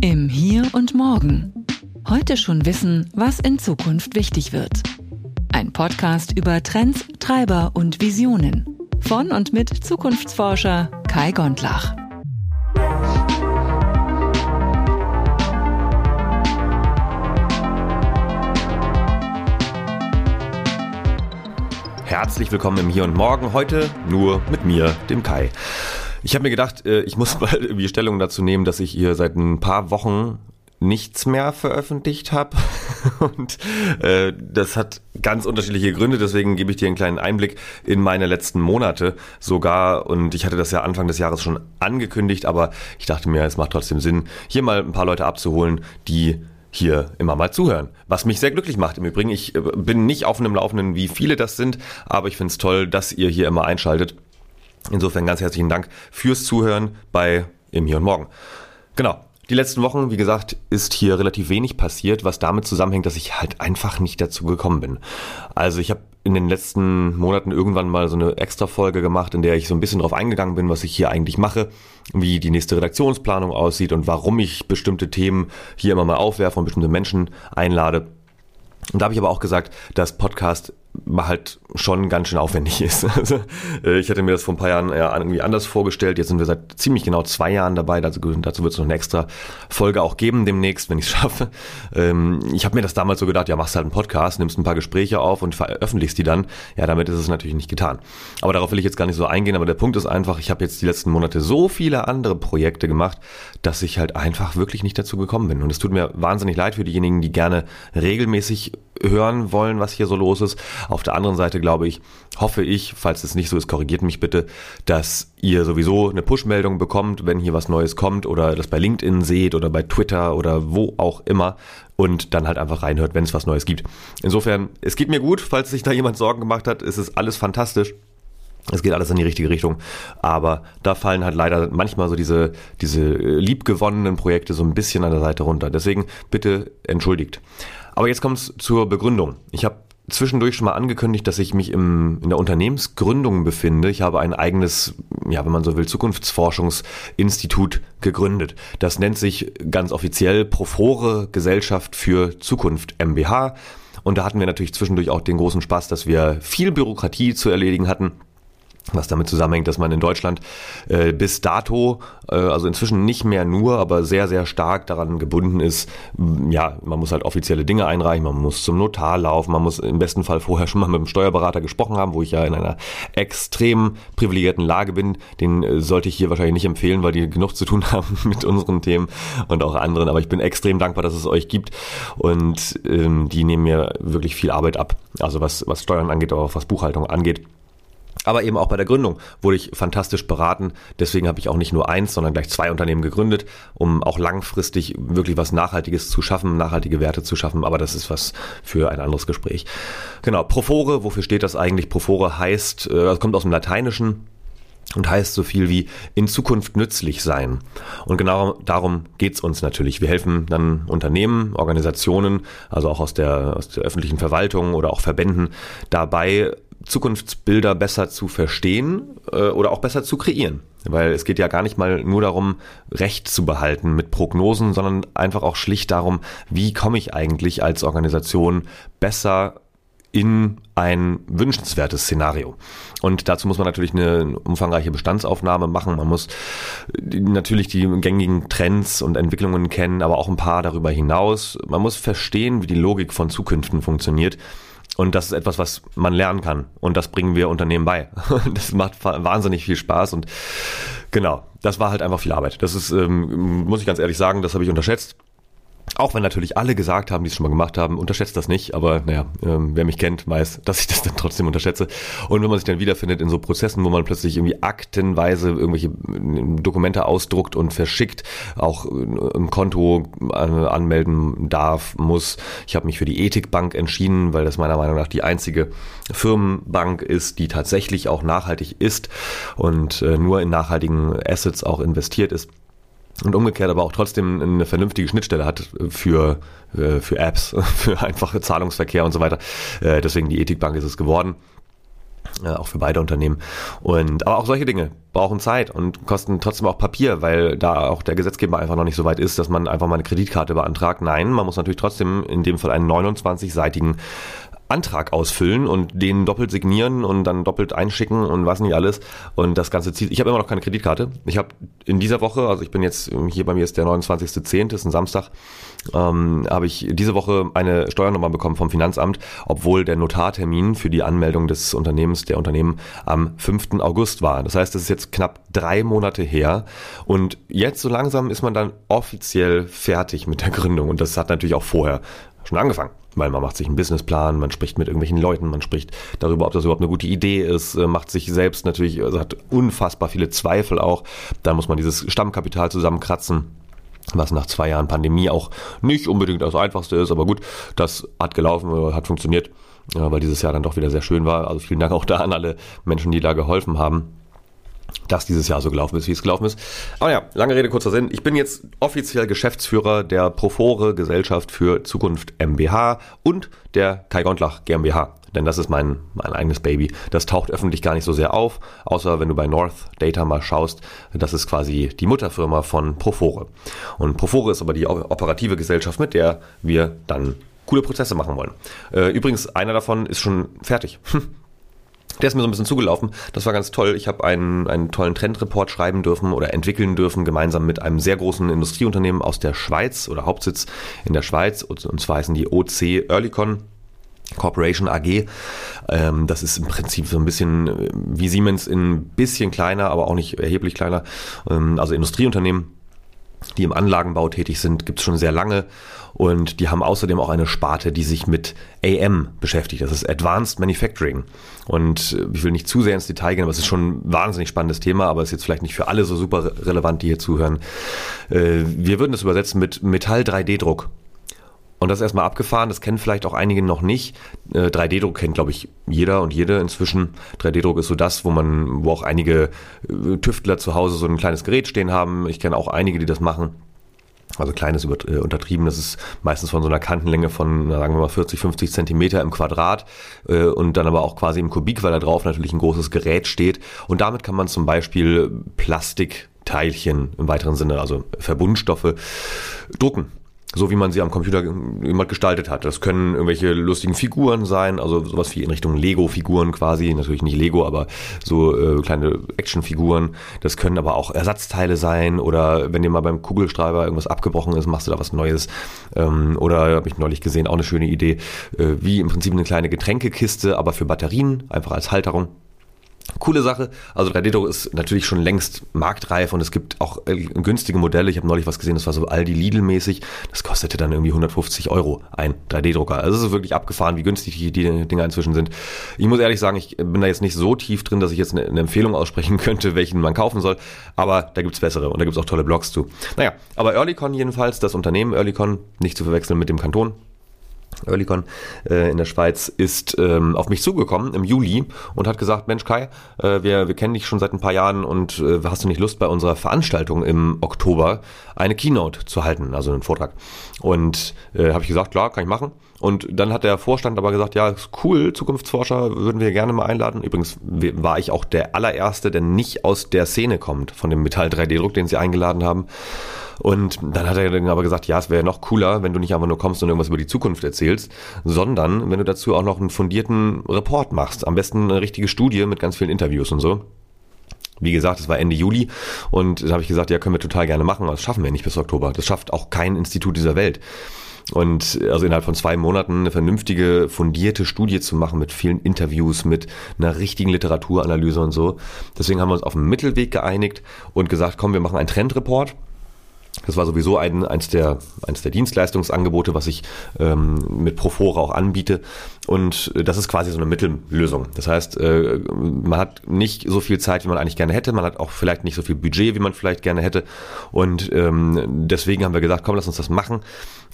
Im Hier und Morgen. Heute schon wissen, was in Zukunft wichtig wird. Ein Podcast über Trends, Treiber und Visionen. Von und mit Zukunftsforscher Kai Gondlach. Herzlich willkommen im Hier und Morgen. Heute nur mit mir, dem Kai. Ich habe mir gedacht, äh, ich muss mal irgendwie Stellung dazu nehmen, dass ich hier seit ein paar Wochen nichts mehr veröffentlicht habe. Und äh, das hat ganz unterschiedliche Gründe, deswegen gebe ich dir einen kleinen Einblick in meine letzten Monate sogar. Und ich hatte das ja Anfang des Jahres schon angekündigt, aber ich dachte mir, es macht trotzdem Sinn, hier mal ein paar Leute abzuholen, die hier immer mal zuhören. Was mich sehr glücklich macht im Übrigen. Ich äh, bin nicht auf einem Laufenden, wie viele das sind, aber ich finde es toll, dass ihr hier immer einschaltet. Insofern ganz herzlichen Dank fürs Zuhören bei Im Hier und Morgen. Genau. Die letzten Wochen, wie gesagt, ist hier relativ wenig passiert, was damit zusammenhängt, dass ich halt einfach nicht dazu gekommen bin. Also ich habe in den letzten Monaten irgendwann mal so eine extra Folge gemacht, in der ich so ein bisschen drauf eingegangen bin, was ich hier eigentlich mache, wie die nächste Redaktionsplanung aussieht und warum ich bestimmte Themen hier immer mal aufwerfe und bestimmte Menschen einlade. Und da habe ich aber auch gesagt, dass Podcast halt schon ganz schön aufwendig ist. Also, äh, ich hatte mir das vor ein paar Jahren ja irgendwie anders vorgestellt. Jetzt sind wir seit ziemlich genau zwei Jahren dabei. Dazu, dazu wird es noch eine extra Folge auch geben demnächst, wenn ich es schaffe. Ähm, ich habe mir das damals so gedacht, ja, machst halt einen Podcast, nimmst ein paar Gespräche auf und veröffentlichst die dann. Ja, damit ist es natürlich nicht getan. Aber darauf will ich jetzt gar nicht so eingehen. Aber der Punkt ist einfach, ich habe jetzt die letzten Monate so viele andere Projekte gemacht, dass ich halt einfach wirklich nicht dazu gekommen bin. Und es tut mir wahnsinnig leid für diejenigen, die gerne regelmäßig hören wollen, was hier so los ist. Auf der anderen Seite glaube ich, hoffe ich, falls es nicht so ist, korrigiert mich bitte, dass ihr sowieso eine Push-Meldung bekommt, wenn hier was Neues kommt oder das bei LinkedIn seht oder bei Twitter oder wo auch immer und dann halt einfach reinhört, wenn es was Neues gibt. Insofern, es geht mir gut, falls sich da jemand Sorgen gemacht hat, es ist alles fantastisch. Es geht alles in die richtige Richtung, aber da fallen halt leider manchmal so diese, diese liebgewonnenen Projekte so ein bisschen an der Seite runter. Deswegen bitte entschuldigt. Aber jetzt kommt es zur Begründung. Ich habe zwischendurch schon mal angekündigt, dass ich mich im, in der Unternehmensgründung befinde. Ich habe ein eigenes, ja, wenn man so will, Zukunftsforschungsinstitut gegründet. Das nennt sich ganz offiziell Profore Gesellschaft für Zukunft MBH. Und da hatten wir natürlich zwischendurch auch den großen Spaß, dass wir viel Bürokratie zu erledigen hatten was damit zusammenhängt, dass man in Deutschland äh, bis dato, äh, also inzwischen nicht mehr nur, aber sehr, sehr stark daran gebunden ist, ja, man muss halt offizielle Dinge einreichen, man muss zum Notar laufen, man muss im besten Fall vorher schon mal mit dem Steuerberater gesprochen haben, wo ich ja in einer extrem privilegierten Lage bin. Den äh, sollte ich hier wahrscheinlich nicht empfehlen, weil die genug zu tun haben mit unseren Themen und auch anderen, aber ich bin extrem dankbar, dass es euch gibt und ähm, die nehmen mir wirklich viel Arbeit ab, also was, was Steuern angeht, aber auch was Buchhaltung angeht. Aber eben auch bei der Gründung wurde ich fantastisch beraten. Deswegen habe ich auch nicht nur eins, sondern gleich zwei Unternehmen gegründet, um auch langfristig wirklich was Nachhaltiges zu schaffen, nachhaltige Werte zu schaffen. Aber das ist was für ein anderes Gespräch. Genau, Profore, wofür steht das eigentlich? Profore heißt, äh, das kommt aus dem Lateinischen und heißt so viel wie in Zukunft nützlich sein. Und genau darum geht's uns natürlich. Wir helfen dann Unternehmen, Organisationen, also auch aus der, aus der öffentlichen Verwaltung oder auch Verbänden dabei, Zukunftsbilder besser zu verstehen äh, oder auch besser zu kreieren. Weil es geht ja gar nicht mal nur darum, Recht zu behalten mit Prognosen, sondern einfach auch schlicht darum, wie komme ich eigentlich als Organisation besser in ein wünschenswertes Szenario. Und dazu muss man natürlich eine umfangreiche Bestandsaufnahme machen. Man muss natürlich die gängigen Trends und Entwicklungen kennen, aber auch ein paar darüber hinaus. Man muss verstehen, wie die Logik von Zukünften funktioniert und das ist etwas, was man lernen kann. Und das bringen wir Unternehmen bei. Das macht wahnsinnig viel Spaß. Und genau, das war halt einfach viel Arbeit. Das ist, ähm, muss ich ganz ehrlich sagen, das habe ich unterschätzt. Auch wenn natürlich alle gesagt haben, die es schon mal gemacht haben, unterschätzt das nicht, aber naja, ähm, wer mich kennt, weiß, dass ich das dann trotzdem unterschätze. Und wenn man sich dann wiederfindet in so Prozessen, wo man plötzlich irgendwie aktenweise irgendwelche äh, Dokumente ausdruckt und verschickt, auch äh, ein Konto äh, anmelden darf, muss. Ich habe mich für die Ethikbank entschieden, weil das meiner Meinung nach die einzige Firmenbank ist, die tatsächlich auch nachhaltig ist und nur in nachhaltigen Assets auch investiert ist und umgekehrt aber auch trotzdem eine vernünftige Schnittstelle hat für, äh, für Apps, für einfache Zahlungsverkehr und so weiter. Äh, deswegen die Ethikbank ist es geworden. äh, auch für beide Unternehmen. Und aber auch solche Dinge brauchen Zeit und kosten trotzdem auch Papier, weil da auch der Gesetzgeber einfach noch nicht so weit ist, dass man einfach mal eine Kreditkarte beantragt. Nein, man muss natürlich trotzdem in dem Fall einen 29-seitigen Antrag ausfüllen und den doppelt signieren und dann doppelt einschicken und was nicht alles. Und das Ganze zieht. Ich habe immer noch keine Kreditkarte. Ich habe in dieser Woche, also ich bin jetzt, hier bei mir ist der 29.10., ist ein Samstag, ähm, habe ich diese Woche eine Steuernummer bekommen vom Finanzamt, obwohl der Notartermin für die Anmeldung des Unternehmens, der Unternehmen am 5. August war. Das heißt, es ist jetzt knapp drei Monate her und jetzt so langsam ist man dann offiziell fertig mit der Gründung und das hat natürlich auch vorher schon angefangen weil man macht sich einen Businessplan, man spricht mit irgendwelchen Leuten, man spricht darüber, ob das überhaupt eine gute Idee ist, äh, macht sich selbst natürlich, also hat unfassbar viele Zweifel auch. Dann muss man dieses Stammkapital zusammenkratzen was nach zwei Jahren Pandemie auch nicht unbedingt das Einfachste ist, aber gut, das hat gelaufen, äh, hat funktioniert, weil dieses Jahr dann doch wieder sehr schön war. Also vielen Dank auch da an alle Menschen, die da geholfen haben dass dieses Jahr so gelaufen ist, wie es gelaufen ist. Aber ja, lange Rede, kurzer Sinn. Ich bin jetzt offiziell Geschäftsführer der Profore Gesellschaft für Zukunft MBH und der Kai Gondlach GmbH. Denn das ist mein, mein eigenes Baby. Das taucht öffentlich gar nicht so sehr auf, außer wenn du bei North Data mal schaust. Das ist quasi die Mutterfirma von Profore. Und Profore ist aber die operative Gesellschaft, mit der wir dann coole Prozesse machen wollen. Äh, übrigens, einer davon ist schon fertig. Der ist mir so ein bisschen zugelaufen. Das war ganz toll. Ich habe einen, einen tollen Trendreport schreiben dürfen oder entwickeln dürfen, gemeinsam mit einem sehr großen Industrieunternehmen aus der Schweiz oder Hauptsitz in der Schweiz. Und zwar heißen die OC Earlycon. Corporation AG. Ähm, das ist im Prinzip so ein bisschen äh, wie Siemens in ein bisschen kleiner, aber auch nicht erheblich kleiner. Ähm, also Industrieunternehmen die im Anlagenbau tätig sind, gibt es schon sehr lange und die haben außerdem auch eine Sparte, die sich mit AM beschäftigt. Das ist Advanced Manufacturing. Und äh, ich will nicht zu sehr ins Detail gehen, aber es ist schon ein wahnsinnig spannendes Thema, aber es ist jetzt vielleicht nicht für alle so super relevant, die hier zuhören. Äh, wir würden das übersetzen mit Metall 3D-Druck. Und das ist erstmal abgefahren, das kennen vielleicht auch einige noch nicht. 3D-Druck äh, kennt, glaube ich, jeder und jede inzwischen. 3D-Druck ist so das, wo man, wo auch einige äh, Tüftler zu Hause so ein kleines Gerät stehen haben. Ich kenne auch einige, die das machen. Also kleines äh, untertrieben, das ist meistens von so einer Kantenlänge von, sagen wir mal, 40, 50 Zentimeter im Quadrat äh, und dann aber auch quasi im Kubik, weil da drauf natürlich ein großes Gerät steht. Und damit kann man zum Beispiel Plastikteilchen im weiteren Sinne, also Verbundstoffe, drucken so wie man sie am Computer immer gestaltet hat. Das können irgendwelche lustigen Figuren sein, also sowas wie in Richtung Lego-Figuren quasi, natürlich nicht Lego, aber so äh, kleine Actionfiguren. Das können aber auch Ersatzteile sein oder wenn dir mal beim Kugelschreiber irgendwas abgebrochen ist, machst du da was Neues. Ähm, oder habe ich neulich gesehen, auch eine schöne Idee, äh, wie im Prinzip eine kleine Getränkekiste, aber für Batterien, einfach als Halterung. Coole Sache. Also 3D-Druck ist natürlich schon längst marktreif und es gibt auch äh, günstige Modelle. Ich habe neulich was gesehen, das war so Aldi Lidl-mäßig. Das kostete dann irgendwie 150 Euro ein 3D-Drucker. Also es ist wirklich abgefahren, wie günstig die, Dinger inzwischen sind. Ich muss ehrlich sagen, ich bin da jetzt nicht so tief drin, dass ich jetzt eine, eine Empfehlung aussprechen könnte, welchen man kaufen soll. Aber da gibt's bessere und da gibt's auch tolle Blogs zu. Naja, aber Earlycon jedenfalls, das Unternehmen Earlycon, nicht zu verwechseln mit dem Kanton, Earlycon äh, in der Schweiz ist ähm, auf mich zugekommen im Juli und hat gesagt, Mensch Kai, äh, wir, wir kennen dich schon seit ein paar Jahren und äh, hast du nicht Lust bei unserer Veranstaltung im Oktober eine Keynote zu halten, also einen Vortrag. Und äh, habe ich gesagt, klar, kann ich machen. Und dann hat der Vorstand aber gesagt, ja, ist cool, Zukunftsforscher würden wir gerne mal einladen. Übrigens war ich auch der allererste, der nicht aus der Szene kommt von dem Metall 3D-Druck, den sie eingeladen haben. Und dann hat er dann aber gesagt, ja, es wäre noch cooler, wenn du nicht einfach nur kommst und irgendwas über die Zukunft erzählst, sondern wenn du dazu auch noch einen fundierten Report machst. Am besten eine richtige Studie mit ganz vielen Interviews und so. Wie gesagt, es war Ende Juli und da habe ich gesagt, ja, können wir total gerne machen, aber das schaffen wir nicht bis Oktober. Das schafft auch kein Institut dieser Welt. Und also innerhalb von zwei Monaten eine vernünftige, fundierte Studie zu machen mit vielen Interviews, mit einer richtigen Literaturanalyse und so. Deswegen haben wir uns auf einen Mittelweg geeinigt und gesagt, komm, wir machen einen Trendreport das war sowieso ein, eins, der, eins der Dienstleistungsangebote, was ich ähm, mit Profora auch anbiete. Und äh, das ist quasi so eine Mittellösung. Das heißt, äh, man hat nicht so viel Zeit, wie man eigentlich gerne hätte. Man hat auch vielleicht nicht so viel Budget, wie man vielleicht gerne hätte. Und ähm, deswegen haben wir gesagt, komm, lass uns das machen.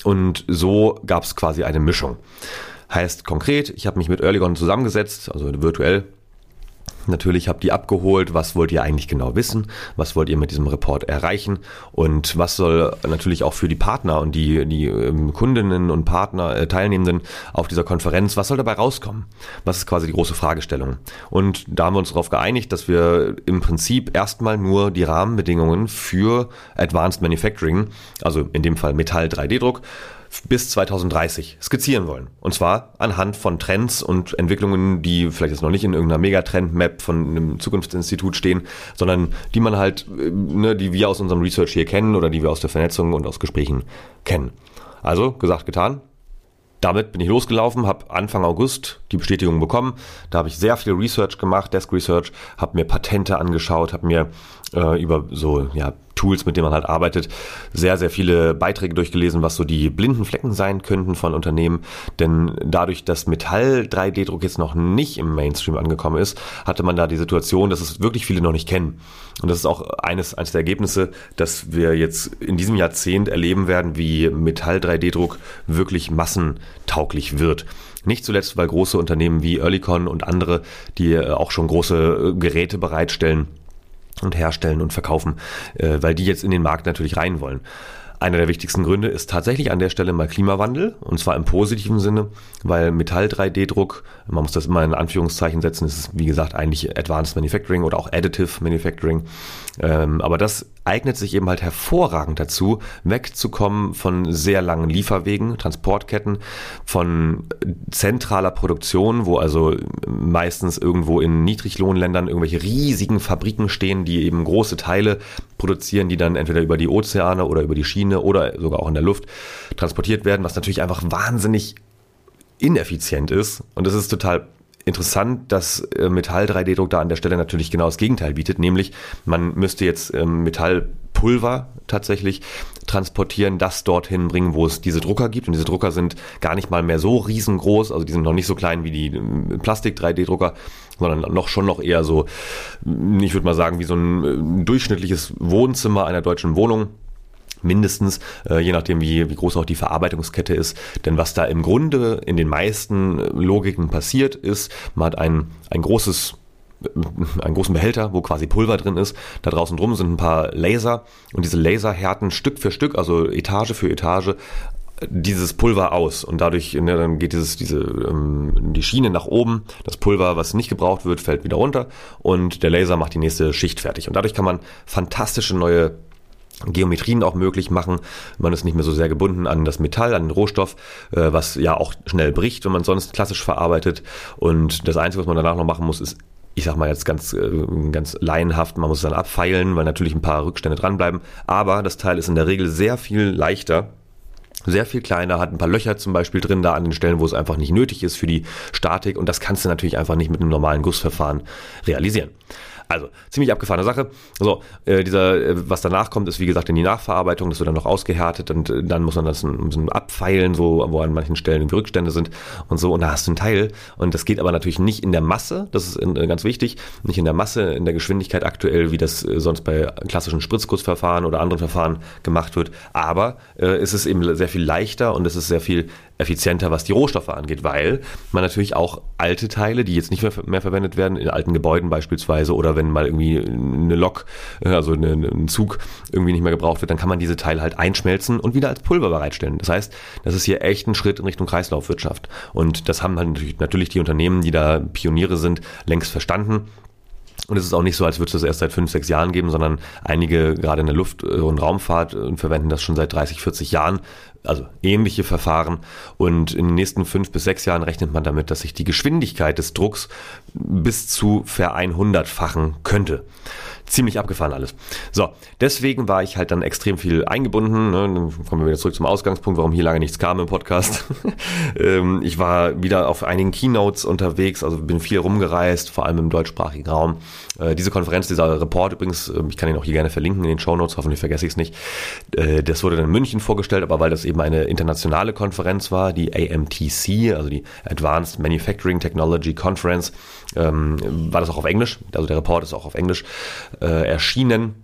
Und so gab es quasi eine Mischung. Heißt konkret, ich habe mich mit Earlygon zusammengesetzt, also virtuell natürlich, habe die abgeholt, was wollt ihr eigentlich genau wissen, was wollt ihr mit diesem Report erreichen und was soll natürlich auch für die Partner und die, die ähm, Kundinnen und Partner, äh, Teilnehmenden auf dieser Konferenz, was soll dabei rauskommen? Was ist quasi die große Fragestellung? Und da haben wir uns darauf geeinigt, dass wir im Prinzip erstmal nur die Rahmenbedingungen für Advanced Manufacturing, also in dem Fall Metall 3D-Druck, bis 2030 skizzieren wollen. Und zwar anhand von Trends und Entwicklungen, die vielleicht jetzt noch nicht in irgendeiner Megatrend-Map von einem Zukunftsinstitut stehen, sondern die man halt, äh, ne, die wir aus unserem Research hier kennen oder die wir aus der Vernetzung und aus Gesprächen kennen. Also, gesagt, getan. Damit bin ich losgelaufen, habe Anfang August die Bestätigung bekommen. Da habe ich sehr viel Research gemacht, Desk Research, habe mir Patente angeschaut, habe mir äh, über so ja, Tools, mit denen man halt arbeitet, sehr, sehr viele Beiträge durchgelesen, was so die blinden Flecken sein könnten von Unternehmen. Denn dadurch, dass Metall 3D-Druck jetzt noch nicht im Mainstream angekommen ist, hatte man da die Situation, dass es wirklich viele noch nicht kennen. Und das ist auch eines, eines der Ergebnisse, dass wir jetzt in diesem Jahrzehnt erleben werden, wie Metall 3D-Druck wirklich massentauglich wird. Nicht zuletzt, weil große Unternehmen wie Earlycon und andere, die auch schon große Geräte bereitstellen, und herstellen und verkaufen, äh, weil die jetzt in den Markt natürlich rein wollen. Einer der wichtigsten Gründe ist tatsächlich an der Stelle mal Klimawandel und zwar im positiven Sinne, weil Metall 3D-Druck, man muss das immer in Anführungszeichen setzen, ist wie gesagt eigentlich Advanced Manufacturing oder auch Additive Manufacturing. Ähm, aber das eignet sich eben halt hervorragend dazu, wegzukommen von sehr langen Lieferwegen, Transportketten, von zentraler Produktion, wo also meistens irgendwo in Niedriglohnländern irgendwelche riesigen Fabriken stehen, die eben große Teile produzieren, die dann entweder über die Ozeane oder über die Schiene oder sogar auch in der Luft transportiert werden, was natürlich einfach wahnsinnig ineffizient ist. Und das ist total interessant, dass äh, Metall 3D-Druck da an der Stelle natürlich genau das Gegenteil bietet, nämlich man müsste jetzt ähm, Metallpulver tatsächlich transportieren, das dorthin bringen, wo es diese Drucker gibt. Und diese Drucker sind gar nicht mal mehr so riesengroß, also die sind noch nicht so klein wie die ähm, Plastik-3D-Drucker, sondern noch schon noch eher so, ich würde mal sagen, wie so ein äh, durchschnittliches Wohnzimmer einer deutschen Wohnung mindestens, äh, je nachdem, wie, wie groß auch die Verarbeitungskette ist. Denn was da im Grunde in den meisten Logiken passiert, ist, man hat ein, ein großes einen großen Behälter, wo quasi Pulver drin ist. Da draußen drum sind ein paar Laser und diese Laser härten Stück für Stück, also Etage für Etage, dieses Pulver aus und dadurch ne, dann geht dieses diese ähm, die Schiene nach oben das Pulver was nicht gebraucht wird fällt wieder runter und der Laser macht die nächste Schicht fertig und dadurch kann man fantastische neue Geometrien auch möglich machen. Man ist nicht mehr so sehr gebunden an das Metall, an den Rohstoff, äh, was ja auch schnell bricht, wenn man sonst klassisch verarbeitet. Und das Einzige, was man danach noch machen muss, ist ich sag mal jetzt ganz, äh, ganz laienhaft, man muss es dann abfeilen, weil natürlich ein paar Rückstände dranbleiben. Aber das Teil ist in der Regel sehr viel leichter, sehr viel kleiner, hat ein paar Löcher zum Beispiel drin, da an den Stellen, wo es einfach nicht nötig ist für die Statik. Und das kannst du natürlich einfach nicht mit einem normalen Gussverfahren realisieren. Also, ziemlich abgefahrene Sache. So, äh, dieser, äh, was danach kommt, ist wie gesagt in die Nachverarbeitung, das wird dann noch ausgehärtet und äh, dann muss man das ein bisschen abfeilen, so, wo an manchen Stellen irgendwie Rückstände sind und so. Und da hast du ein Teil. Und das geht aber natürlich nicht in der Masse, das ist in, äh, ganz wichtig, nicht in der Masse, in der Geschwindigkeit aktuell, wie das äh, sonst bei klassischen Spritzgussverfahren oder anderen Verfahren gemacht wird. Aber äh, es ist eben sehr viel leichter und es ist sehr viel effizienter, was die Rohstoffe angeht, weil man natürlich auch alte Teile, die jetzt nicht mehr, mehr verwendet werden, in alten Gebäuden beispielsweise oder wenn mal irgendwie eine Lok, äh, also ein Zug irgendwie nicht mehr gebraucht wird, dann kann man diese Teile halt einschmelzen und wieder als Pulver bereitstellen. Das heißt, das ist hier echt ein Schritt in Richtung Kreislaufwirtschaft. Und das haben halt natürlich, natürlich die Unternehmen, die da Pioniere sind, längst verstanden. Und es ist auch nicht so, als würde es das erst seit fünf, sechs Jahren geben, sondern einige, gerade in der Luft- und Raumfahrt, äh, verwenden das schon seit 30, 40 Jahren also ähnliche Verfahren. Und in den nächsten fünf bis sechs Jahren rechnet man damit, dass sich die Geschwindigkeit des Drucks bis zu ver 100-fachen könnte ziemlich abgefahren alles. So, deswegen war ich halt dann extrem viel eingebunden. Ne? Dann kommen wir wieder zurück zum Ausgangspunkt, warum hier lange nichts kam im Podcast. Ähm, ich war wieder auf einigen Keynotes unterwegs, also bin viel rumgereist, vor allem im deutschsprachigen Raum. Äh, diese Konferenz, dieser Report übrigens, ähm, ich kann ihn auch hier gerne verlinken in den Show Notes, hoffentlich vergesse ich es nicht. Äh, das wurde dann in München vorgestellt, aber weil das eben eine internationale Konferenz war, die AMTC, also die Advanced Manufacturing Technology Conference, ähm, war das auch auf Englisch. Also der Report ist auch auf Englisch äh, erschienen.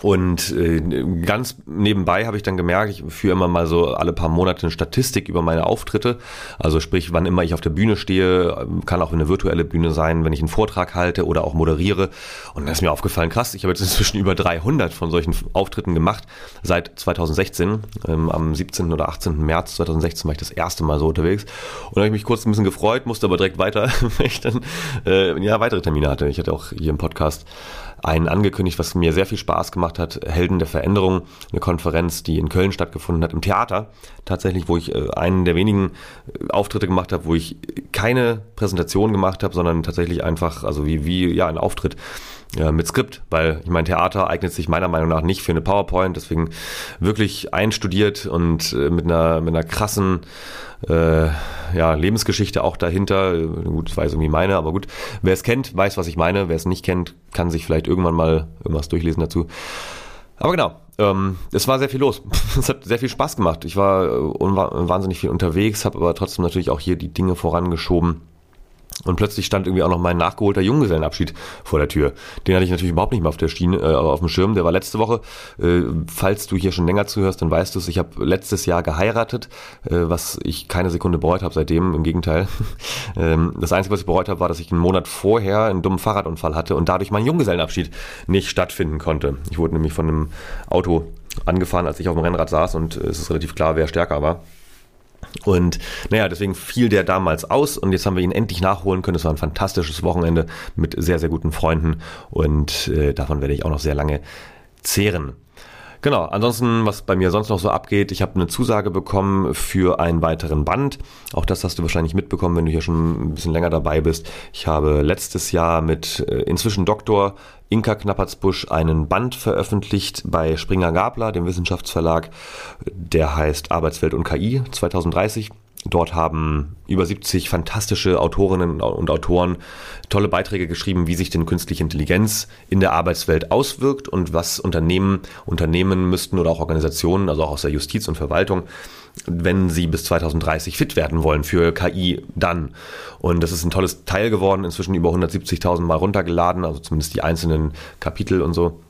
Und äh, ganz nebenbei habe ich dann gemerkt, ich führe immer mal so alle paar Monate eine Statistik über meine Auftritte. Also sprich, wann immer ich auf der Bühne stehe, kann auch eine virtuelle Bühne sein, wenn ich einen Vortrag halte oder auch moderiere. Und dann ist mir aufgefallen, krass, ich habe jetzt inzwischen über 300 von solchen Auftritten gemacht seit 2016. Ähm, am 17. oder 18. März 2016 war ich das erste Mal so unterwegs. Und da habe ich mich kurz ein bisschen gefreut, musste aber direkt weiter, weil ich dann äh, ja weitere Termine hatte. Ich hatte auch hier im Podcast einen angekündigt, was mir sehr viel Spaß gemacht hat, Helden der Veränderung, eine Konferenz, die in Köln stattgefunden hat, im Theater, tatsächlich, wo ich äh, einen der wenigen äh, Auftritte gemacht habe, wo ich keine Präsentation gemacht habe, sondern tatsächlich einfach, also wie, wie ja, ein Auftritt mit Skript, weil ich mein Theater eignet sich meiner Meinung nach nicht für eine PowerPoint, deswegen wirklich einstudiert und äh, mit einer mit einer krassen äh, ja, Lebensgeschichte auch dahinter. Gut, das weiß irgendwie meine, aber gut, wer es kennt, weiß, was ich meine. Wer es nicht kennt, kann sich vielleicht irgendwann mal irgendwas durchlesen dazu. Aber genau, ähm, es war sehr viel los. es hat sehr viel Spaß gemacht. Ich war äh, wahnsinnig viel unterwegs, habe aber trotzdem natürlich auch hier die Dinge vorangeschoben und plötzlich stand irgendwie auch noch mein nachgeholter Junggesellenabschied vor der Tür. Den hatte ich natürlich überhaupt nicht mehr auf der Schiene, äh, auf dem Schirm. Der war letzte Woche. Äh, falls du hier schon länger zuhörst, dann weißt du es. Ich habe letztes Jahr geheiratet, äh, was ich keine Sekunde bereut habe seitdem. Im Gegenteil. ähm, das Einzige, was ich bereut habe, war, dass ich einen Monat vorher einen dummen Fahrradunfall hatte und dadurch mein Junggesellenabschied nicht stattfinden konnte. Ich wurde nämlich von einem Auto angefahren, als ich auf dem Rennrad saß und es ist relativ klar, wer stärker war. Und naja, deswegen fiel der damals aus und jetzt haben wir ihn endlich nachholen können. Es war ein fantastisches Wochenende mit sehr, sehr guten Freunden und äh, davon werde ich auch noch sehr lange zehren. Genau, ansonsten, was bei mir sonst noch so abgeht, ich habe eine Zusage bekommen für einen weiteren Band. Auch das hast du wahrscheinlich mitbekommen, wenn du hier schon ein bisschen länger dabei bist. Ich habe letztes Jahr mit äh, inzwischen Doktor Inka Knappertsbusch einen Band veröffentlicht bei Springer Gabler, dem Wissenschaftsverlag. Der heißt Arbeitswelt und KI 2030. Dort haben über 70 fantastische Autorinnen und Autoren tolle Beiträge geschrieben, wie sich denn künstliche Intelligenz in der Arbeitswelt auswirkt und was Unternehmen unternehmen müssten oder auch Organisationen, also auch aus der Justiz und Verwaltung, wenn sie bis 2030 fit werden wollen für KI dann. Und das ist ein tolles Teil geworden, inzwischen über 170.000 Mal runtergeladen, also zumindest die einzelnen Kapitel und so.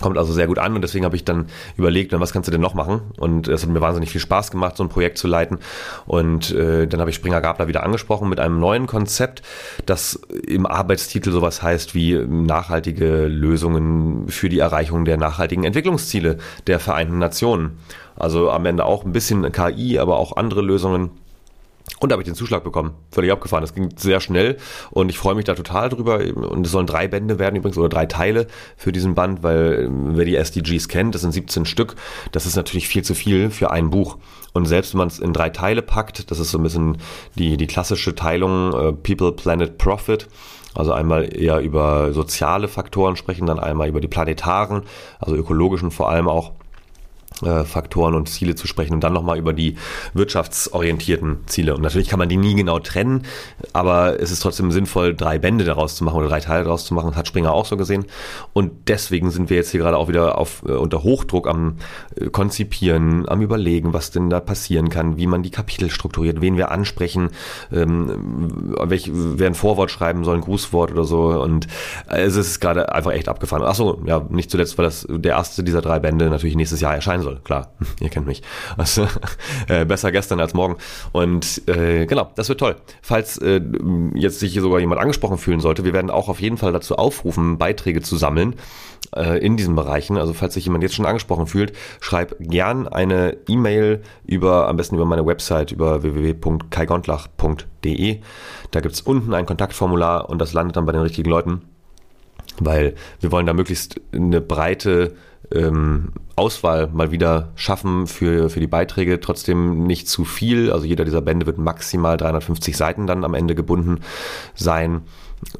Kommt also sehr gut an und deswegen habe ich dann überlegt, was kannst du denn noch machen? Und es hat mir wahnsinnig viel Spaß gemacht, so ein Projekt zu leiten. Und äh, dann habe ich Springer Gabler wieder angesprochen mit einem neuen Konzept, das im Arbeitstitel sowas heißt wie nachhaltige Lösungen für die Erreichung der nachhaltigen Entwicklungsziele der Vereinten Nationen. Also am Ende auch ein bisschen KI, aber auch andere Lösungen und da habe ich den Zuschlag bekommen. Völlig abgefahren. Das ging sehr schnell und ich freue mich da total drüber. Und es sollen drei Bände werden übrigens oder drei Teile für diesen Band, weil wer die SDGs kennt, das sind 17 Stück. Das ist natürlich viel zu viel für ein Buch. Und selbst wenn man es in drei Teile packt, das ist so ein bisschen die, die klassische Teilung äh, People, Planet, Profit. Also einmal eher über soziale Faktoren sprechen, dann einmal über die planetaren, also ökologischen vor allem auch Faktoren und Ziele zu sprechen und dann nochmal über die wirtschaftsorientierten Ziele. Und natürlich kann man die nie genau trennen, aber es ist trotzdem sinnvoll, drei Bände daraus zu machen oder drei Teile daraus zu machen. Das hat Springer auch so gesehen. Und deswegen sind wir jetzt hier gerade auch wieder auf, äh, unter Hochdruck am äh, Konzipieren, am Überlegen, was denn da passieren kann, wie man die Kapitel strukturiert, wen wir ansprechen, ähm, welch, wer ein Vorwort schreiben soll, ein Grußwort oder so. Und äh, es ist gerade einfach echt abgefahren. Achso, ja, nicht zuletzt, weil das der erste dieser drei Bände natürlich nächstes Jahr erscheinen soll soll. Klar, ihr kennt mich. Also äh, besser gestern als morgen. Und äh, genau, das wird toll. Falls äh, jetzt sich hier sogar jemand angesprochen fühlen sollte, wir werden auch auf jeden Fall dazu aufrufen, Beiträge zu sammeln äh, in diesen Bereichen. Also falls sich jemand jetzt schon angesprochen fühlt, schreib gern eine E-Mail über, am besten über meine Website, über www.kaigontlach.de. Da gibt's unten ein Kontaktformular und das landet dann bei den richtigen Leuten weil wir wollen da möglichst eine breite ähm, Auswahl mal wieder schaffen für, für die Beiträge. Trotzdem nicht zu viel. Also jeder dieser Bände wird maximal 350 Seiten dann am Ende gebunden sein,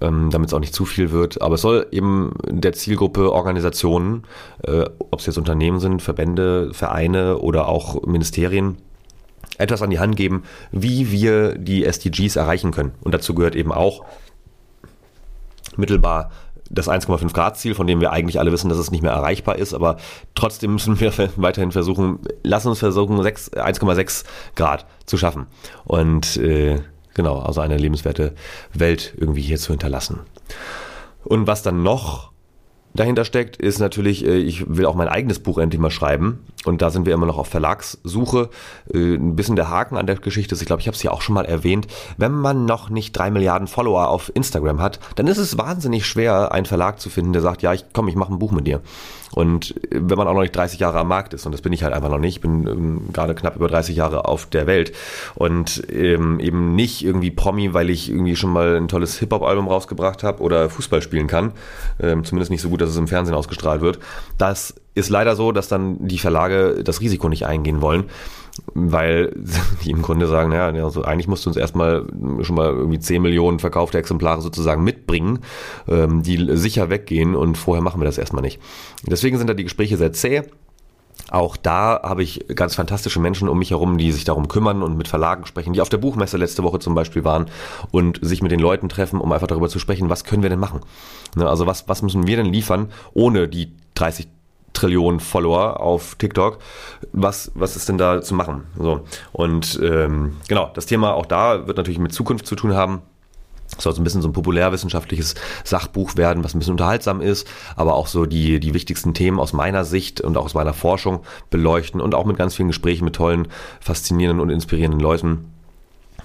ähm, damit es auch nicht zu viel wird. Aber es soll eben der Zielgruppe Organisationen, äh, ob es jetzt Unternehmen sind, Verbände, Vereine oder auch Ministerien, etwas an die Hand geben, wie wir die SDGs erreichen können. Und dazu gehört eben auch mittelbar das 1,5 Grad Ziel, von dem wir eigentlich alle wissen, dass es nicht mehr erreichbar ist, aber trotzdem müssen wir weiterhin versuchen, lass uns versuchen, 1,6 Grad zu schaffen. Und äh, genau, also eine lebenswerte Welt irgendwie hier zu hinterlassen. Und was dann noch dahinter steckt, ist natürlich, äh, ich will auch mein eigenes Buch endlich mal schreiben. Und da sind wir immer noch auf Verlagssuche. Äh, ein bisschen der Haken an der Geschichte ist, ich glaube, ich habe es ja auch schon mal erwähnt, wenn man noch nicht drei Milliarden Follower auf Instagram hat, dann ist es wahnsinnig schwer, einen Verlag zu finden, der sagt, ja, ich komm, ich mache ein Buch mit dir. Und äh, wenn man auch noch nicht 30 Jahre am Markt ist, und das bin ich halt einfach noch nicht, ich bin ähm, gerade knapp über 30 Jahre auf der Welt und ähm, eben nicht irgendwie Promi, weil ich irgendwie schon mal ein tolles Hip-Hop-Album rausgebracht habe oder Fußball spielen kann, ähm, zumindest nicht so gut, dass es im Fernsehen ausgestrahlt wird. Das ist leider so, dass dann die Verlage das Risiko nicht eingehen wollen weil die im Grunde sagen, ja, also eigentlich musst du uns erstmal schon mal irgendwie 10 Millionen verkaufte Exemplare sozusagen mitbringen, ähm, die sicher weggehen und vorher machen wir das erstmal nicht. Deswegen sind da die Gespräche sehr zäh. Auch da habe ich ganz fantastische Menschen um mich herum, die sich darum kümmern und mit Verlagen sprechen, die auf der Buchmesse letzte Woche zum Beispiel waren und sich mit den Leuten treffen, um einfach darüber zu sprechen, was können wir denn machen? Ne, also was, was müssen wir denn liefern, ohne die 30 Trillionen Follower auf TikTok. Was, was ist denn da zu machen? So. Und ähm, genau, das Thema auch da wird natürlich mit Zukunft zu tun haben. Es soll so ein bisschen so ein populärwissenschaftliches Sachbuch werden, was ein bisschen unterhaltsam ist, aber auch so die, die wichtigsten Themen aus meiner Sicht und auch aus meiner Forschung beleuchten und auch mit ganz vielen Gesprächen mit tollen, faszinierenden und inspirierenden Leuten.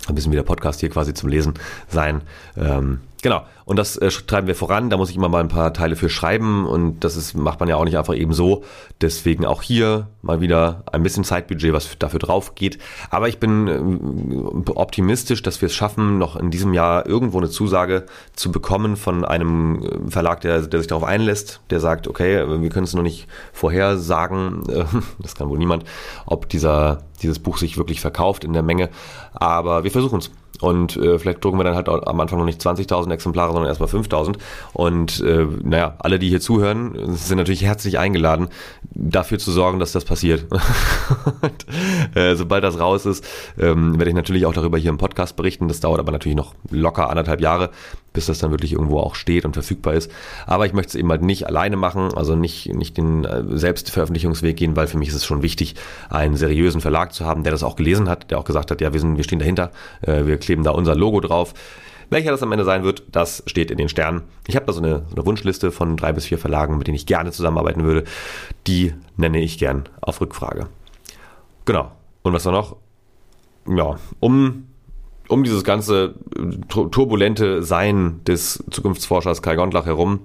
Ein bisschen wie der Podcast hier quasi zum Lesen sein. Ähm, Genau. Und das äh, treiben wir voran. Da muss ich immer mal ein paar Teile für schreiben und das ist, macht man ja auch nicht einfach eben so. Deswegen auch hier mal wieder ein bisschen Zeitbudget, was dafür drauf geht. Aber ich bin äh, optimistisch, dass wir es schaffen, noch in diesem Jahr irgendwo eine Zusage zu bekommen von einem äh, Verlag, der, der sich darauf einlässt, der sagt, okay, wir können es noch nicht vorhersagen, äh, das kann wohl niemand, ob dieser, dieses Buch sich wirklich verkauft in der Menge. Aber wir versuchen es. Und äh, vielleicht drucken wir dann halt am Anfang noch nicht 20.000 Exemplare, sondern erstmal 5.000. Und äh, naja, alle, die hier zuhören, sind natürlich herzlich eingeladen, dafür zu sorgen, dass das passiert. und, äh, sobald das raus ist, ähm, werde ich natürlich auch darüber hier im Podcast berichten. Das dauert aber natürlich noch locker anderthalb Jahre, bis das dann wirklich irgendwo auch steht und verfügbar ist. Aber ich möchte es eben halt nicht alleine machen, also nicht, nicht den äh, Selbstveröffentlichungsweg gehen, weil für mich ist es schon wichtig, einen seriösen Verlag zu haben, der das auch gelesen hat, der auch gesagt hat, ja, wir, sind, wir stehen dahinter, äh, wir kleben da unser Logo drauf. Welcher das am Ende sein wird, das steht in den Sternen. Ich habe da so eine, so eine, Wunschliste von drei bis vier Verlagen, mit denen ich gerne zusammenarbeiten würde. Die nenne ich gern auf Rückfrage. Genau. Und was war noch? Ja, um um dieses ganze äh, turbulente Sein des Zukunftsforschers Kai Gondlach herum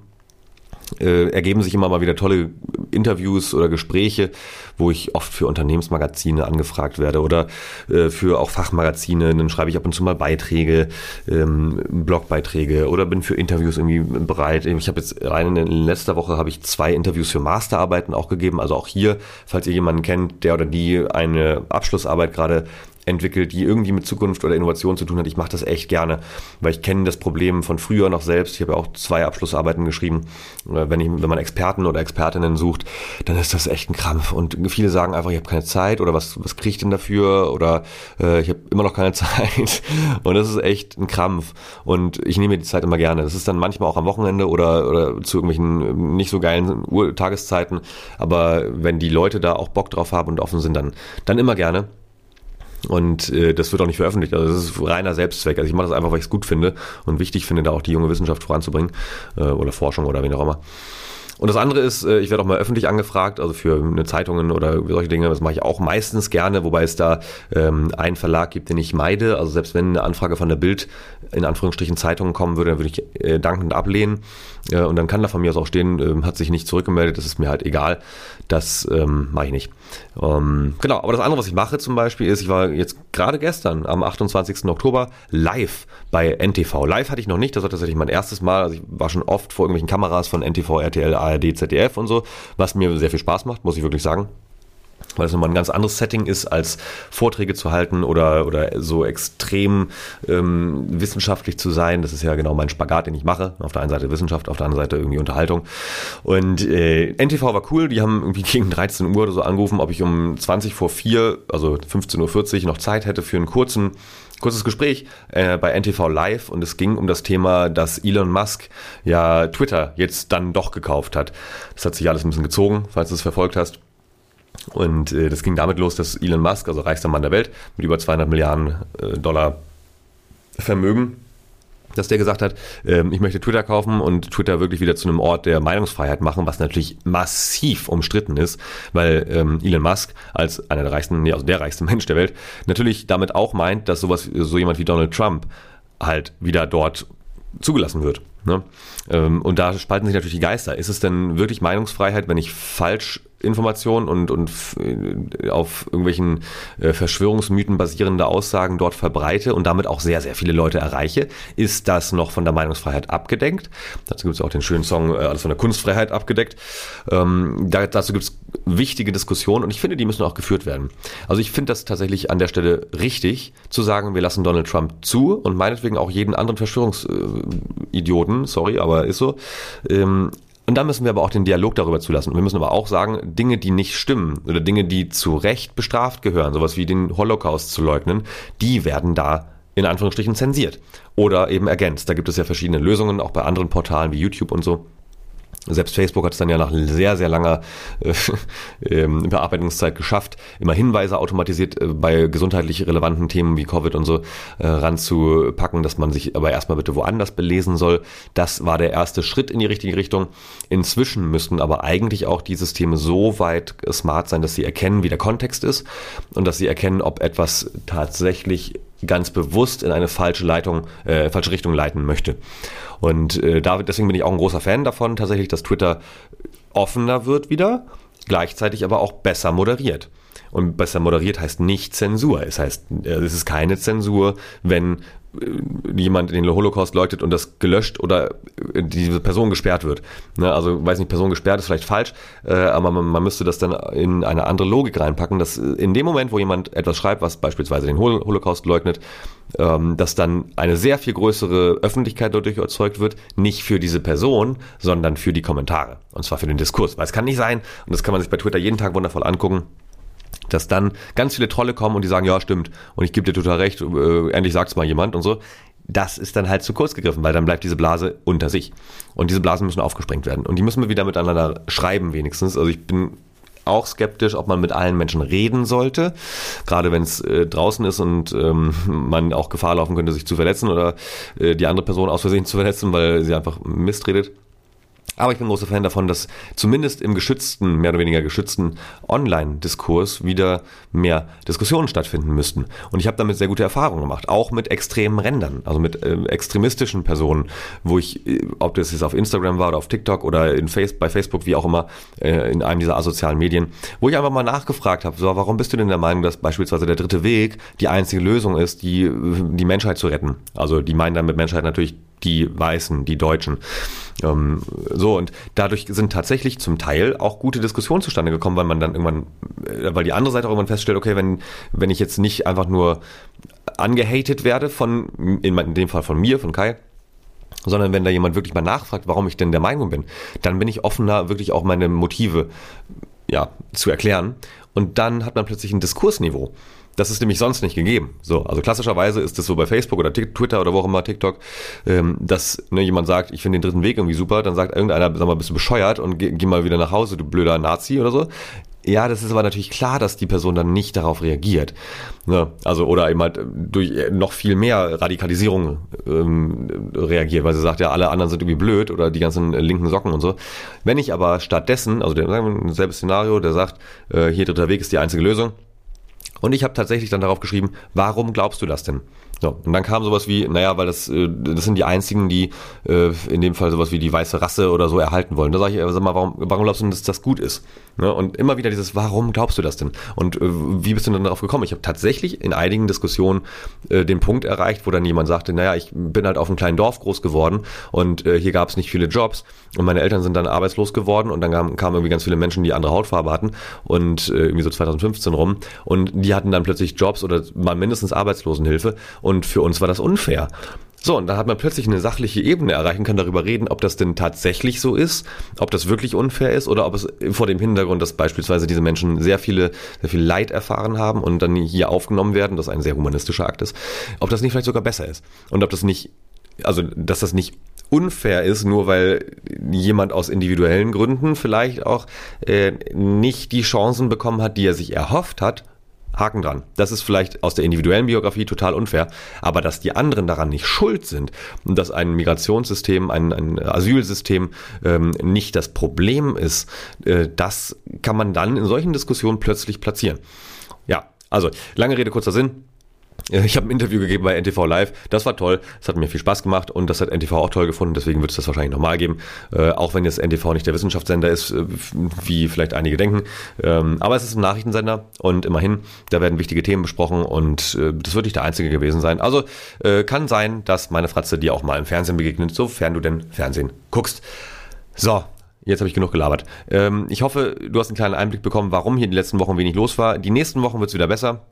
äh, ergeben sich immer mal wieder tolle Interviews oder Gespräche, wo ich oft für Unternehmensmagazine angefragt werde oder äh, für auch Fachmagazine. Dann schreibe ich ab und zu mal Beiträge, ähm, Blogbeiträge oder bin für Interviews irgendwie bereit. Ich habe jetzt rein in letzter Woche habe ich zwei Interviews für Masterarbeiten auch gegeben. Also auch hier, falls ihr jemanden kennt, der oder die eine Abschlussarbeit gerade entwickelt, die irgendwie mit Zukunft oder Innovation zu tun hat. Ich mache das echt gerne, weil ich kenne das Problem von früher noch selbst. Ich habe ja auch zwei Abschlussarbeiten geschrieben. Wenn, ich, wenn man Experten oder Expertinnen sucht, dann ist das echt ein Krampf. Und viele sagen einfach, ich habe keine Zeit oder was, was kriege ich denn dafür oder äh, ich habe immer noch keine Zeit. Und das ist echt ein Krampf. Und ich nehme mir die Zeit immer gerne. Das ist dann manchmal auch am Wochenende oder, oder zu irgendwelchen nicht so geilen Tageszeiten. Aber wenn die Leute da auch Bock drauf haben und offen sind, dann, dann immer gerne. Und äh, das wird auch nicht veröffentlicht. Also das ist reiner Selbstzweck. Also ich mache das einfach, weil ich es gut finde und wichtig finde, da auch die junge Wissenschaft voranzubringen äh, oder Forschung oder wen auch immer. Und das andere ist, äh, ich werde auch mal öffentlich angefragt, also für eine Zeitungen oder solche Dinge, das mache ich auch meistens gerne, wobei es da ähm, einen Verlag gibt, den ich meide. Also selbst wenn eine Anfrage von der Bild in Anführungsstrichen Zeitungen kommen würde, dann würde ich äh, dankend ablehnen. Äh, und dann kann da von mir aus auch stehen, äh, hat sich nicht zurückgemeldet, das ist mir halt egal. Das ähm, mache ich nicht. Ähm, genau, aber das andere, was ich mache zum Beispiel, ist, ich war jetzt gerade gestern am 28. Oktober live bei NTV. Live hatte ich noch nicht, das war tatsächlich mein erstes Mal. Also ich war schon oft vor irgendwelchen Kameras von NTV, RTL, ARD, ZDF und so, was mir sehr viel Spaß macht, muss ich wirklich sagen weil es nochmal ein ganz anderes Setting ist, als Vorträge zu halten oder, oder so extrem ähm, wissenschaftlich zu sein. Das ist ja genau mein Spagat, den ich mache. Auf der einen Seite Wissenschaft, auf der anderen Seite irgendwie Unterhaltung. Und äh, NTV war cool, die haben irgendwie gegen 13 Uhr oder so angerufen, ob ich um 20 vor 4, also 15.40 Uhr noch Zeit hätte für einen kurzen kurzes Gespräch äh, bei NTV Live und es ging um das Thema, dass Elon Musk ja Twitter jetzt dann doch gekauft hat. Das hat sich alles ein bisschen gezogen, falls du es verfolgt hast. Und äh, das ging damit los, dass Elon Musk, also reichster Mann der Welt, mit über 200 Milliarden äh, Dollar Vermögen, dass der gesagt hat, ähm, ich möchte Twitter kaufen und Twitter wirklich wieder zu einem Ort der Meinungsfreiheit machen, was natürlich massiv umstritten ist, weil ähm, Elon Musk als einer der reichsten, nee, also der reichste Mensch der Welt, natürlich damit auch meint, dass sowas, so jemand wie Donald Trump halt wieder dort zugelassen wird. Ne? Ähm, und da spalten sich natürlich die Geister. Ist es denn wirklich Meinungsfreiheit, wenn ich falsch Informationen und, und äh, auf irgendwelchen äh, Verschwörungsmythen basierende Aussagen dort verbreite und damit auch sehr, sehr viele Leute erreiche, ist das noch von der Meinungsfreiheit abgedeckt. Dazu gibt es auch den schönen Song äh, Alles von der Kunstfreiheit abgedeckt. Ähm, da, dazu gibt es wichtige Diskussionen und ich finde, die müssen auch geführt werden. Also ich finde das tatsächlich an der Stelle richtig, zu sagen, wir lassen Donald Trump zu und meinetwegen auch jeden anderen Verschwörungsidioten, sorry, aber ist so, ähm, und da müssen wir aber auch den Dialog darüber zulassen. wir müssen aber auch sagen, Dinge, die nicht stimmen oder Dinge, die zu Recht bestraft gehören, sowas wie den Holocaust zu leugnen, die werden da in Anführungsstrichen zensiert oder eben ergänzt. Da gibt es ja verschiedene Lösungen, auch bei anderen Portalen wie YouTube und so. Selbst Facebook hat es dann ja nach sehr, sehr langer äh, ähm, Bearbeitungszeit geschafft, immer Hinweise automatisiert äh, bei gesundheitlich relevanten Themen wie Covid und so äh, ranzupacken, dass man sich aber erstmal bitte woanders belesen soll. Das war der erste Schritt in die richtige Richtung. Inzwischen müssten aber eigentlich auch die Systeme so weit smart sein, dass sie erkennen, wie der Kontext ist und dass sie erkennen, ob etwas tatsächlich ganz bewusst in eine falsche Leitung, äh, falsche Richtung leiten möchte. Und äh, deswegen bin ich auch ein großer Fan davon, tatsächlich, dass Twitter offener wird wieder, gleichzeitig aber auch besser moderiert. Und besser moderiert heißt nicht Zensur. Es heißt, äh, es ist keine Zensur, wenn jemand den Holocaust leugnet und das gelöscht oder äh, diese Person gesperrt wird. Ne, also weiß nicht, Person gesperrt ist vielleicht falsch, aber man, man, müsste das dann in eine andere Logik reinpacken, dass in dem Moment, wo jemand etwas schreibt, was beispielsweise den Holocaust leugnet, ähm, dass dann eine sehr viel größere Öffentlichkeit dadurch erzeugt wird, nicht für diese Person, sondern für die Kommentare. Und zwar für den Diskurs. Weil es kann nicht sein, und das kann man sich bei Twitter jeden Tag wundervoll angucken, dass dann ganz viele Trolle kommen und die sagen, ja, stimmt, und ich gebe dir total recht, äh, endlich sagt's mal jemand und so. Das ist dann halt zu kurz gegriffen, weil dann bleibt diese Blase unter sich. Und diese Blasen müssen aufgesprengt werden. Und die müssen wir wieder miteinander schreiben, wenigstens. Also ich bin auch skeptisch, ob man mit allen Menschen reden sollte, gerade wenn es äh, draußen ist und ähm, man auch Gefahr laufen könnte, sich zu verletzen oder äh, die andere Person aus Versehen zu verletzen, weil sie einfach Mist redet. Aber ich bin großer Fan davon, dass zumindest im geschützten, mehr oder weniger geschützten Online-Diskurs wieder mehr Diskussionen stattfinden müssten. Und ich habe damit sehr gute Erfahrungen gemacht, auch mit extremen Rändern, also mit äh, extremistischen Personen, wo ich, äh, ob das jetzt auf Instagram war oder auf TikTok oder in Face, bei Facebook, wie auch immer, äh, in einem dieser asozialen Medien, wo ich einfach mal nachgefragt habe, so, warum bist du denn der Meinung, dass beispielsweise der dritte Weg die einzige Lösung ist, die, die Menschheit zu retten? Also die meinen dann mit Menschheit natürlich die Weißen, die Deutschen. Ähm, so, und dadurch sind tatsächlich zum Teil auch gute Diskussionen zustande gekommen, weil man dann irgendwann, äh, weil die andere Seite auch irgendwann feststellt, okay, wenn, wenn ich jetzt nicht einfach nur angehatet werde von, in dem Fall von mir, von Kai, sondern wenn da jemand wirklich mal nachfragt, warum ich denn der Meinung bin, dann bin ich offener, wirklich auch meine Motive ja, zu erklären. Und dann hat man plötzlich ein Diskursniveau. Das ist nämlich sonst nicht gegeben. So, also klassischerweise ist es so bei Facebook oder Twitter oder wo auch immer TikTok, ähm, dass ne, jemand sagt, ich finde den dritten Weg irgendwie super, dann sagt irgendeiner, sag mal, bist du bescheuert und geh, geh mal wieder nach Hause, du blöder Nazi oder so. Ja, das ist aber natürlich klar, dass die Person dann nicht darauf reagiert. Ne? Also oder eben halt durch noch viel mehr Radikalisierung ähm, reagiert, weil sie sagt, ja, alle anderen sind irgendwie blöd oder die ganzen linken Socken und so. Wenn ich aber stattdessen, also sagen wir, selbes Szenario, der sagt, äh, hier dritter Weg ist die einzige Lösung, und ich habe tatsächlich dann darauf geschrieben, warum glaubst du das denn? So, und dann kam sowas wie, naja, weil das, äh, das sind die einzigen, die äh, in dem Fall sowas wie die weiße Rasse oder so erhalten wollen. Da sage ich, sag mal, warum, warum glaubst du denn, dass das gut ist? Ne? Und immer wieder dieses, warum glaubst du das denn? Und äh, wie bist du denn darauf gekommen? Ich habe tatsächlich in einigen Diskussionen äh, den Punkt erreicht, wo dann jemand sagte, naja, ich bin halt auf einem kleinen Dorf groß geworden und äh, hier gab es nicht viele Jobs und meine Eltern sind dann arbeitslos geworden und dann kamen, kamen irgendwie ganz viele Menschen, die andere Hautfarbe hatten und äh, irgendwie so 2015 rum und die hatten dann plötzlich Jobs oder mal mindestens Arbeitslosenhilfe und für uns war das unfair. So, und dann hat man plötzlich eine sachliche Ebene erreichen, kann darüber reden, ob das denn tatsächlich so ist, ob das wirklich unfair ist oder ob es vor dem Hintergrund, dass beispielsweise diese Menschen sehr viele, sehr viel Leid erfahren haben und dann hier aufgenommen werden, das ein sehr humanistischer Akt ist, ob das nicht vielleicht sogar besser ist. Und ob das nicht, also, dass das nicht unfair ist, nur weil jemand aus individuellen Gründen vielleicht auch äh, nicht die Chancen bekommen hat, die er sich erhofft hat, Haken dran. Das ist vielleicht aus der individuellen Biografie total unfair, aber dass die anderen daran nicht schuld sind und dass ein Migrationssystem, ein, ein Asylsystem ähm, nicht das Problem ist, äh, das kann man dann in solchen Diskussionen plötzlich platzieren. Ja, also lange Rede, kurzer Sinn. Ich habe ein Interview gegeben bei NTV Live. Das war toll. Das hat mir viel Spaß gemacht und das hat NTV auch toll gefunden. Deswegen wird es das wahrscheinlich nochmal geben. Äh, auch wenn jetzt NTV nicht der Wissenschaftssender ist, äh, wie vielleicht einige denken. Ähm, aber es ist ein Nachrichtensender und immerhin, da werden wichtige Themen besprochen und äh, das wird nicht der einzige gewesen sein. Also äh, kann sein, dass meine Fratze dir auch mal im Fernsehen begegnet, sofern du denn Fernsehen guckst. So, Jetzt habe ich genug gelabert. Ähm, ich hoffe, du hast einen kleinen Einblick bekommen, warum hier die letzten Wochen wenig los war. Die nächsten Wochen wird es wieder besser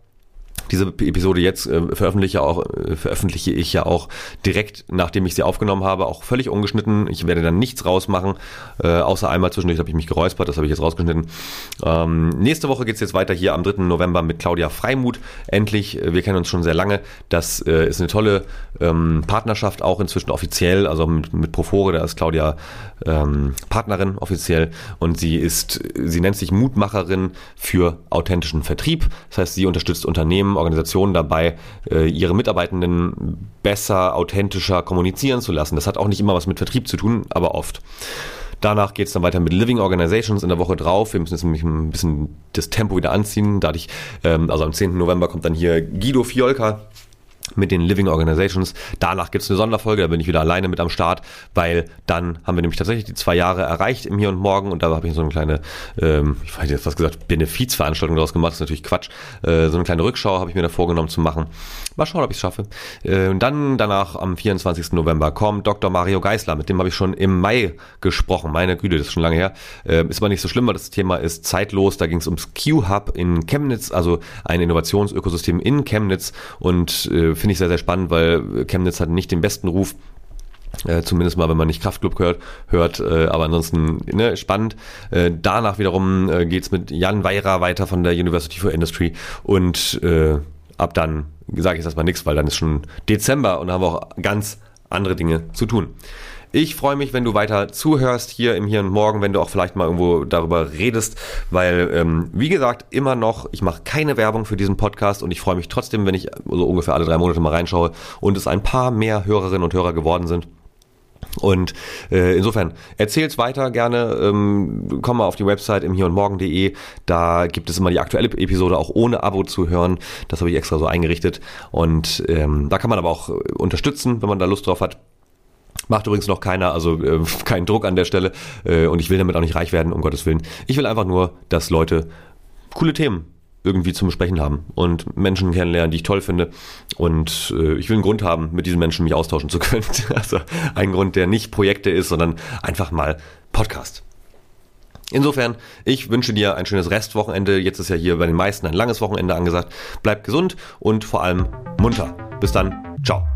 diese Episode jetzt äh, veröffentliche, auch, äh, veröffentliche ich ja auch direkt, nachdem ich sie aufgenommen habe, auch völlig ungeschnitten. Ich werde dann nichts rausmachen, äh, außer einmal zwischendurch habe ich mich geräuspert, das habe ich jetzt rausgeschnitten. Ähm, nächste Woche geht's jetzt weiter hier am 3. November mit Claudia Freimuth. Endlich, äh, wir kennen uns schon sehr lange. Das äh, ist eine tolle ähm, Partnerschaft, auch inzwischen offiziell, also mit, mit Profore, da ist Claudia ähm, Partnerin offiziell und sie ist, sie nennt sich Mutmacherin für authentischen Vertrieb. Das heißt, sie unterstützt Unternehmen, Organisationen dabei, äh, ihre Mitarbeitenden besser, authentischer kommunizieren zu lassen. Das hat auch nicht immer was mit Vertrieb zu tun, aber oft. Danach geht es dann weiter mit Living Organizations in der Woche drauf. Wir müssen jetzt nämlich ein bisschen das Tempo wieder anziehen. Dadurch, ähm, also am 10. November kommt dann hier Guido Fiolka mit den Living Organizations. Danach gibt's eine Sonderfolge, da bin ich wieder alleine mit am Start, weil dann haben wir nämlich tatsächlich die zwei Jahre erreicht im Hier und Morgen und da habe ich so eine kleine, ähm, ich weiß jetzt was gesagt, Benefizveranstaltung daraus gemacht, das ist natürlich Quatsch. Äh, so eine kleine Rückschau habe ich mir da vorgenommen zu machen. Mal schauen, ob ich es schaffe. Äh, und dann danach am 24. November kommt Dr. Mario Geisler, mit dem habe ich schon im Mai gesprochen. Meine Güte, das ist schon lange her. Äh, ist aber nicht so schlimm, weil das Thema ist zeitlos. Da ging es ums Q-Hub in Chemnitz, also ein Innovationsökosystem in Chemnitz und äh, finde ich sehr, sehr spannend, weil Chemnitz hat nicht den besten Ruf. Äh, zumindest mal, wenn man nicht Kraftclub hört, hört äh, aber ansonsten ne, spannend. Äh, danach wiederum äh, geht's mit Jan Weira weiter von der University for Industry und äh, ab dann sage ich erstmal nichts, weil dann ist schon Dezember und haben auch ganz andere Dinge zu tun. Ich freue mich, wenn du weiter zuhörst hier im Hier und Morgen, wenn du auch vielleicht mal irgendwo darüber redest, weil, ähm, wie gesagt, immer noch, ich mache keine Werbung für diesen Podcast und ich freue mich trotzdem, wenn ich so ungefähr alle drei Monate mal reinschaue und es ein paar mehr Hörerinnen und Hörer geworden sind. Und äh, insofern, erzähl's weiter gerne, ähm, komm mal auf die Website im hier und morgen.de, da gibt es immer die aktuelle Episode auch ohne Abo zu hören, das habe ich extra so eingerichtet und ähm, da kann man aber auch unterstützen, wenn man da Lust drauf hat. Macht übrigens noch keiner, also äh, keinen Druck an der Stelle äh, und ich will damit auch nicht reich werden, um Gottes Willen. Ich will einfach nur, dass Leute coole Themen irgendwie zum Besprechen haben und Menschen kennenlernen, die ich toll finde. Und äh, ich will einen Grund haben, mit diesen Menschen mich austauschen zu können. Also ein Grund, der nicht Projekte ist, sondern einfach mal Podcast. Insofern, ich wünsche dir ein schönes Restwochenende. Jetzt ist ja hier bei den meisten ein langes Wochenende angesagt. Bleib gesund und vor allem munter. Bis dann. Ciao.